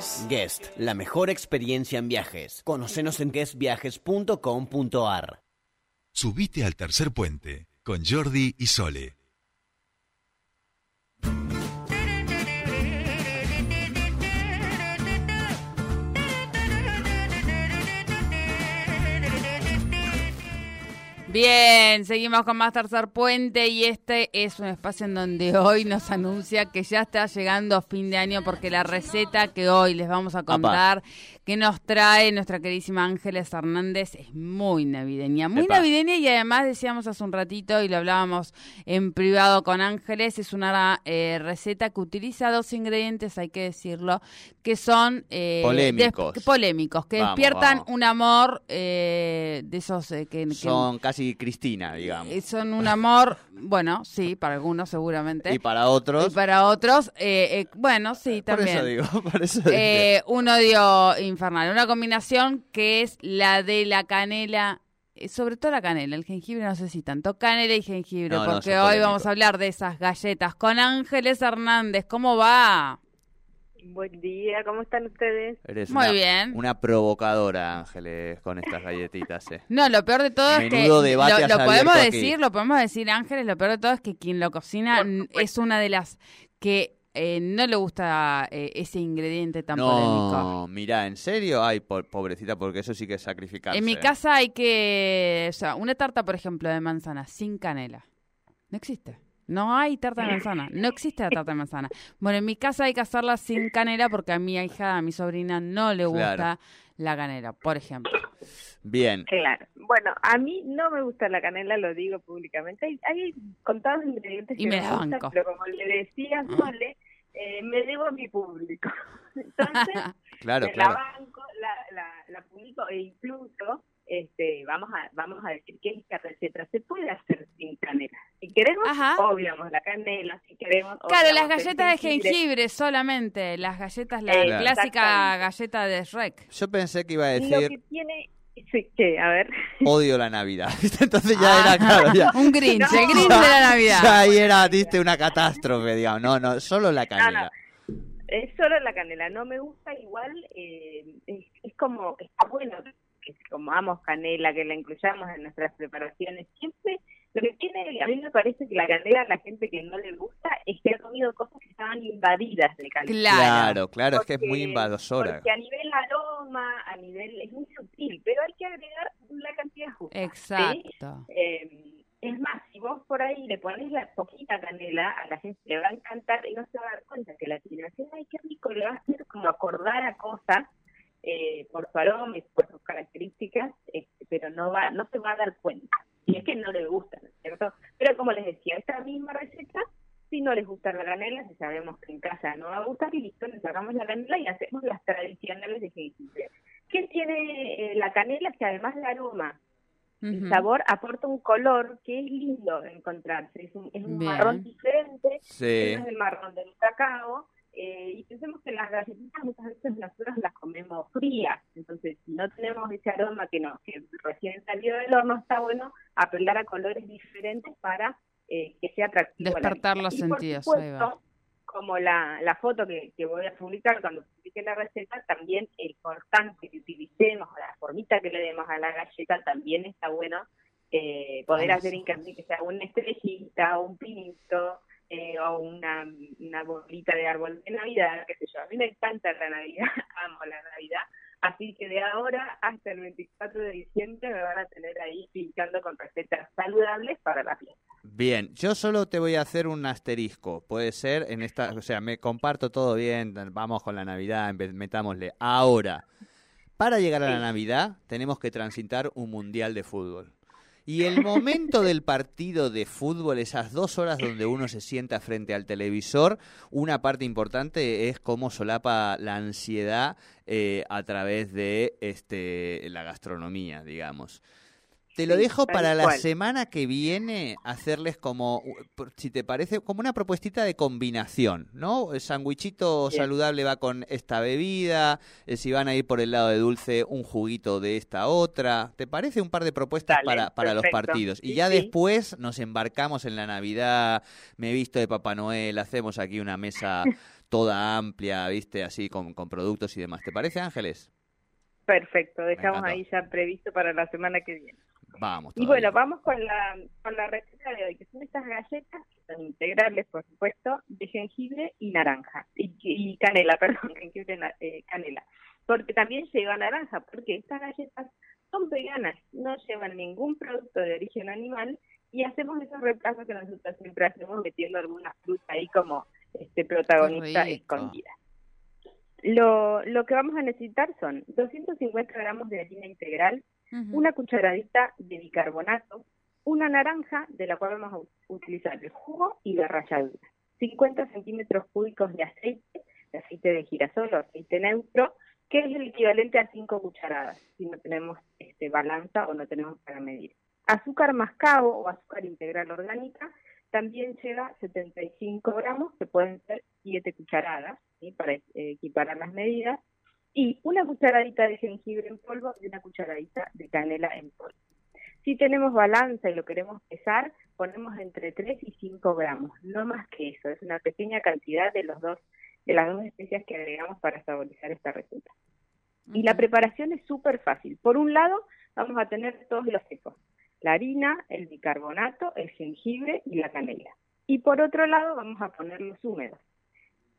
Guest. Guest, la mejor experiencia en viajes. Conocenos en guestviajes.com.ar. Subite al tercer puente con Jordi y Sole. Bien, seguimos con más Tercer Puente y este es un espacio en donde hoy nos anuncia que ya está llegando fin de año porque la receta que hoy les vamos a contar que nos trae nuestra queridísima Ángeles Hernández es muy navideña, muy navideña y además decíamos hace un ratito y lo hablábamos en privado con Ángeles, es una eh, receta que utiliza dos ingredientes, hay que decirlo, que son eh, polémicos. polémicos, que despiertan un amor eh, de esos que, son casi Cristina, digamos. son un amor, bueno, sí, para algunos seguramente. Y para otros. Y para otros, bueno, sí, también. Por eso digo, por eso digo. un odio infernal. Una combinación que es la de la canela eh, sobre todo la canela, el jengibre no sé si tanto canela y jengibre, porque hoy vamos a hablar de esas galletas con Ángeles Hernández. ¿Cómo va? Buen día, ¿cómo están ustedes? Muy bien. Una provocadora, Ángeles, con estas galletitas. Eh. No, lo peor de todo es que lo, lo podemos decir, lo podemos decir, Ángeles, lo peor de todo es que quien lo cocina es una de las que eh, no le gusta eh, ese ingrediente tan polémico. No, mira, ¿en serio? Ay, pobrecita, porque eso sí que es sacrificarse. En mi casa hay que... O sea, una tarta, por ejemplo, de manzana sin canela. No existe. No hay tarta de manzana. No existe la tarta de manzana. Bueno, en mi casa hay que hacerla sin canela porque a mi hija, a mi sobrina, no le gusta la canela, por ejemplo. Bien. Claro. Bueno, a mí no me gusta la canela, lo digo públicamente. Hay, hay contados ingredientes y me, gustan, pero como le decía Sole, eh, me debo a mi público. Entonces, claro, la banco, la, la, la publico e incluso este, vamos a vamos a decir que esta receta se puede hacer sin canela. Si queremos, obviamos la canela, si queremos... Claro, las galletas de jengibre solamente, las galletas, la clásica galleta de Shrek. Yo pensé que iba a decir... Lo que tiene... Sí, ¿qué? A ver. Odio la Navidad. Entonces ya era claro. Ya. Un Grinch, el Grinch de la Navidad. Ya ahí era, diste una catástrofe, digamos. No, no, solo la canela. Es solo la canela. No me gusta igual. Eh, es, es como, está bueno que comamos canela, que la incluyamos en nuestras preparaciones, siempre lo que tiene, a mí me parece que la canela a la gente que no le gusta es que ha comido cosas que estaban invadidas de canela. Claro, claro, es que es muy invasora. Porque a nivel aroma, a nivel, es muy sutil, pero hay que agregar la cantidad justa. Exacto. Eh, es más, si vos por ahí le pones la poquita canela, a la gente le va a encantar y no se va a dar cuenta que la tiene. Ay, qué rico, le va a hacer como acordar a cosas eh, por su aroma y por sus características, este, pero no va, no se va a dar cuenta. Y es que no le gusta, ¿no es cierto? Pero como les decía, esta misma receta, si no les gusta la canela, si sabemos que en casa no va a gustar, y listo, le sacamos la canela y hacemos las tradicionales de jengibre. ¿Qué tiene eh, la canela? Que además del aroma el sabor aporta un color que es lindo de encontrarse. Es un, es un marrón diferente, sí. es el marrón del cacao, eh, y pensemos que las galletitas muchas veces nosotros las comemos frías, entonces si no tenemos ese aroma que no, que recién salió del horno, está bueno apelar a colores diferentes para eh, que sea atractivo. Despertar los sentidos. como la, la foto que, que, voy a publicar cuando publique la receta, también el cortante que utilicemos, la formita que le demos a la galleta, también está bueno eh, poder hacer hincapié que sea una estrellita, un pinito, eh, o una, una bolita de árbol de Navidad, qué sé yo. A mí me encanta la Navidad, amo la Navidad. Así que de ahora hasta el 24 de diciembre me van a tener ahí pintando con recetas saludables para la fiesta. Bien, yo solo te voy a hacer un asterisco. Puede ser en esta, o sea, me comparto todo bien, vamos con la Navidad, metámosle. Ahora, para llegar a la Navidad tenemos que transitar un mundial de fútbol. Y el momento del partido de fútbol, esas dos horas donde uno se sienta frente al televisor, una parte importante es cómo solapa la ansiedad eh, a través de este, la gastronomía, digamos. Te lo dejo para la semana que viene hacerles como, si te parece, como una propuestita de combinación, ¿no? El sandwichito saludable va con esta bebida, eh, si van a ir por el lado de dulce, un juguito de esta otra. ¿Te parece un par de propuestas para, para los partidos? Y ya después nos embarcamos en la Navidad, me he visto de Papá Noel, hacemos aquí una mesa toda amplia, ¿viste? Así con, con productos y demás. ¿Te parece, Ángeles? Perfecto, dejamos ahí ya previsto para la semana que viene. Vamos. Y bueno, vamos con la, con la receta de hoy, que son estas galletas, que son integrales, por supuesto, de jengibre y naranja, y, canela, perdón, jengibre eh, canela, porque también lleva naranja, porque estas galletas son veganas, no llevan ningún producto de origen animal, y hacemos esos reemplazos que nosotros siempre hacemos metiendo alguna fruta ahí como este protagonista escondida. Lo, lo que vamos a necesitar son 250 gramos de harina integral, una cucharadita de bicarbonato, una naranja de la cual vamos a utilizar el jugo y la ralladura, 50 centímetros cúbicos de aceite, de aceite de girasol o aceite neutro, que es el equivalente a 5 cucharadas, si no tenemos este balanza o no tenemos para medir. Azúcar mascabo o azúcar integral orgánica también lleva 75 gramos, que pueden ser 7 cucharadas, para eh, equiparar las medidas, y una cucharadita de jengibre en polvo y una cucharadita de canela en polvo. Si tenemos balanza y lo queremos pesar, ponemos entre 3 y 5 gramos, no más que eso, es una pequeña cantidad de los dos de las dos especias que agregamos para saborizar esta receta. Y la preparación es súper fácil. Por un lado, vamos a tener todos los secos, la harina, el bicarbonato, el jengibre y la canela. Y por otro lado, vamos a poner los húmedos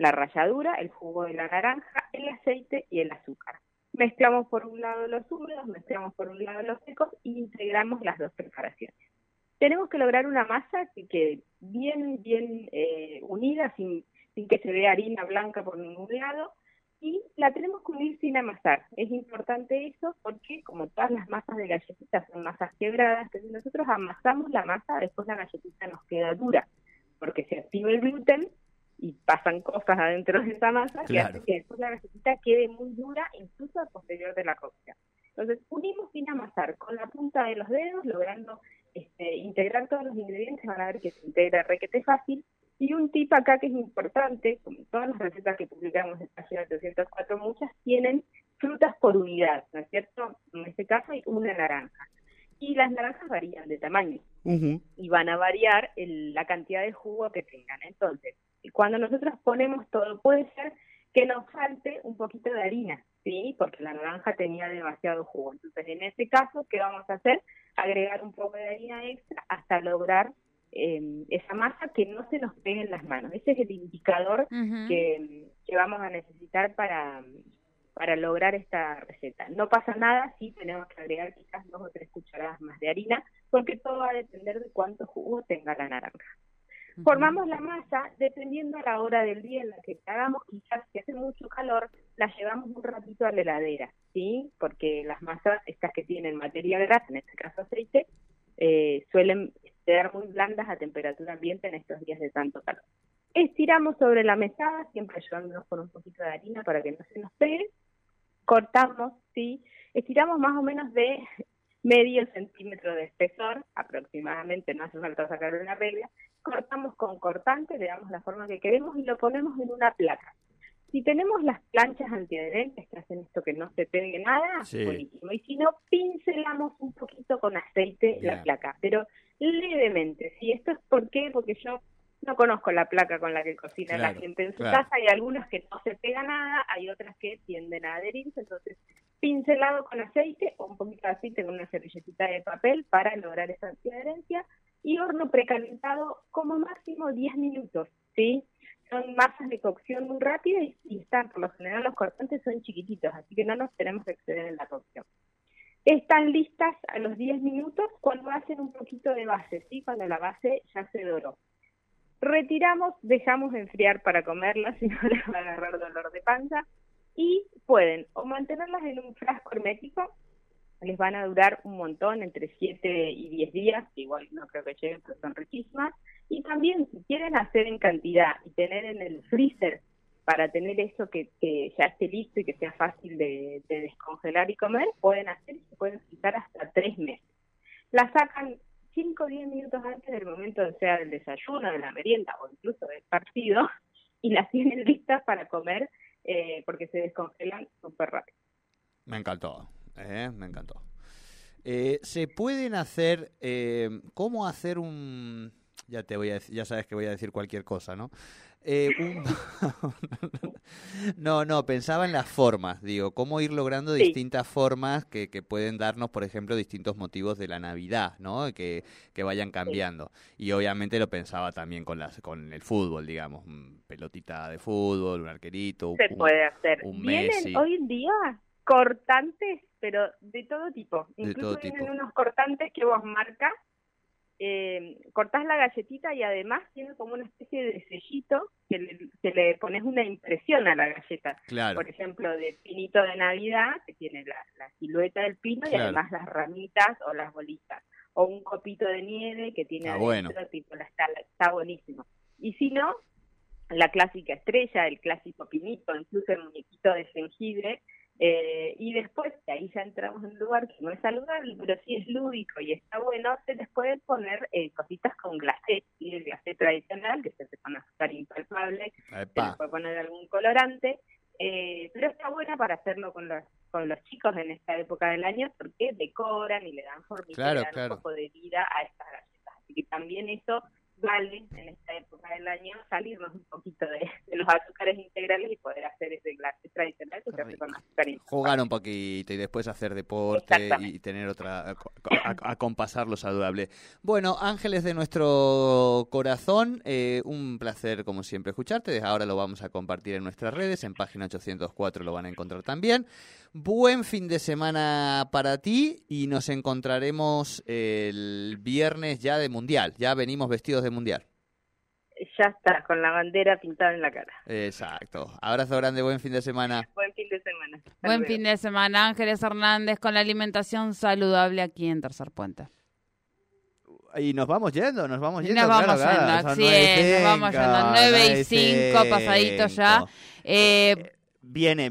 la ralladura, el jugo de la naranja, el aceite y el azúcar. Mezclamos por un lado los húmedos, mezclamos por un lado los secos y integramos las dos preparaciones. Tenemos que lograr una masa que quede bien, bien eh, unida, sin, que se vea harina blanca por ningún lado, y la tenemos que unir sin amasar. Es importante eso porque, como todas las masas de galletitas son masas quebradas, entonces nosotros amasamos la masa, después la galletita nos queda dura, porque se activa el gluten y pasan cosas adentro de esa masa que hace que después la galletita quede muy dura incluso al posterior de la cocción. Entonces unimos sin amasar con la punta de los dedos, logrando este, integrar todos los ingredientes, van a ver que se integra requete fácil. Y un tip acá que es importante, como todas las recetas que publicamos en página 304, muchas tienen frutas por unidad, ¿no es cierto? En este caso hay una naranja. Y las naranjas varían de tamaño y van a variar la cantidad de jugo que tengan. Entonces, cuando nosotros ponemos todo, puede ser que nos falte un poquito de harina, ¿sí? Porque la naranja tenía demasiado jugo. Entonces, en este caso, ¿qué vamos a hacer? Agregar un poco de harina extra hasta lograr em, esa masa que no se nos pegue en las manos. Ese es el indicador que, que, vamos a necesitar para, para lograr esta receta. No pasa nada si tenemos que agregar quizás dos o tres cucharadas más de harina, porque todo va a depender de cuánto jugo tenga la naranja. Formamos la masa dependiendo a la hora del día en la que hagamos, quizás si hace mucho calor, la llevamos un ratito a la heladera, ¿sí? Porque las masas, estas que tienen materia grasa, en este caso aceite, eh, suelen quedar muy blandas a temperatura ambiente en estos días de tanto calor. Estiramos sobre la mesada, siempre ayudándonos con un poquito de harina para que no se nos pegue. Cortamos, ¿sí? Estiramos más o menos de medio centímetro de espesor, aproximadamente, no hace falta sacar una regla, cortamos con cortante, le damos la forma que queremos y lo ponemos en una placa. Si tenemos las planchas antiadherentes que hacen esto que no se pegue nada, buenísimo. Y si no, pincelamos un poquito con aceite la placa, pero levemente. Si esto es por qué, porque yo no conozco la placa con la que cocina la gente en su casa, hay algunas que no se pega nada, hay otras que tienden a adherirse, entonces pincelado con aceite o un poquito de aceite con una servilletita de papel para lograr esa antiadherencia y horno precalentado como máximo 10 minutos, ¿sí? Son masas de cocción muy rápidas y, están, por lo general los cortantes son chiquititos, así que no nos tenemos que exceder en la cocción. Están listas a los 10 minutos cuando hacen un poquito de base, ¿sí? Cuando la base ya se doró. Retiramos, dejamos enfriar para comerlas, si no les va a agarrar dolor de panza. Y pueden o mantenerlas en un frasco hermético les van a durar un montón, entre 7 y 10 días, igual no creo que lleguen, pero son riquísimas. Y también, si quieren hacer en cantidad y tener en el freezer para tener eso que, ya esté listo y que sea fácil de, descongelar y comer, pueden hacer y se pueden fritar hasta 3 meses. La sacan 5 o 10 minutos antes del momento, sea del desayuno, de la merienda o incluso del partido, y las tienen listas para comer eh, porque se descongelan súper rápido. Me encantó. Eh, me encantó. Eh, se pueden hacer, eh, ¿cómo hacer un, ya te voy a decir, ya sabes que voy a decir cualquier cosa, ¿no? Eh, un- no, no, pensaba en las formas, digo, cómo ir logrando Sí. distintas formas que, que pueden darnos, por ejemplo, distintos motivos de la Navidad, ¿no? Que, que vayan cambiando. Y obviamente lo pensaba también con las con el fútbol, digamos, pelotita de fútbol, un arquerito, Se un- puede hacer. un Vienen Messi. hoy en día cortantes, pero de todo tipo. De Incluso vienen tipo. unos cortantes que vos marcas, eh, cortás la galletita y además tiene como una especie de sellito que le, que le pones una impresión a la galleta. Claro, Por ejemplo, de pinito de Navidad, que tiene la, la silueta del pino y además las ramitas o las bolitas. O un copito de nieve que tiene Ah, adentro, bueno. tipo, está, está buenísimo. Y si no, la clásica estrella, el clásico pinito, incluso el muñequito de jengibre. Eh, y después, que ahí ya entramos en un lugar que no es saludable, pero sí es lúdico y está bueno, se les puede poner eh, cositas con glacé, ¿sí? el glacé tradicional, que se hace con azúcar impalpable, se les Epa, puede poner algún colorante, eh, pero está buena para hacerlo con los con los chicos en esta época del año porque decoran y le dan formita, Claro, le dan claro. un poco de vida a estas galletas. Así que también eso vale en esta época del año salirnos un poquito de, de los azúcares integrales y poder hacer ese glacé tradicional que Qué se hace rico. con azúcar impalpable. jugar un poquito y después hacer deporte y tener otra, a, a- acompasar lo saludable. Bueno, ángeles de nuestro corazón, eh, un placer como siempre escucharte. Desde ahora lo vamos a compartir en nuestras redes, en página 804 lo van a encontrar también. Buen fin de semana para ti y nos encontraremos el viernes ya de Mundial. Ya venimos vestidos de Mundial. Ya está, con la bandera pintada en la cara. Exacto. Abrazo grande, buen fin de semana. Buen fin de semana. Hasta Buen luego. fin de semana, Ángeles Hernández, con la alimentación saludable aquí en Tercer Puente. Y nos vamos yendo, nos vamos yendo. nos vamos claro, yendo, es, nos vamos yendo, nueve y nueve y cinco, pasaditos ya. cinco. Eh, Viene, viene.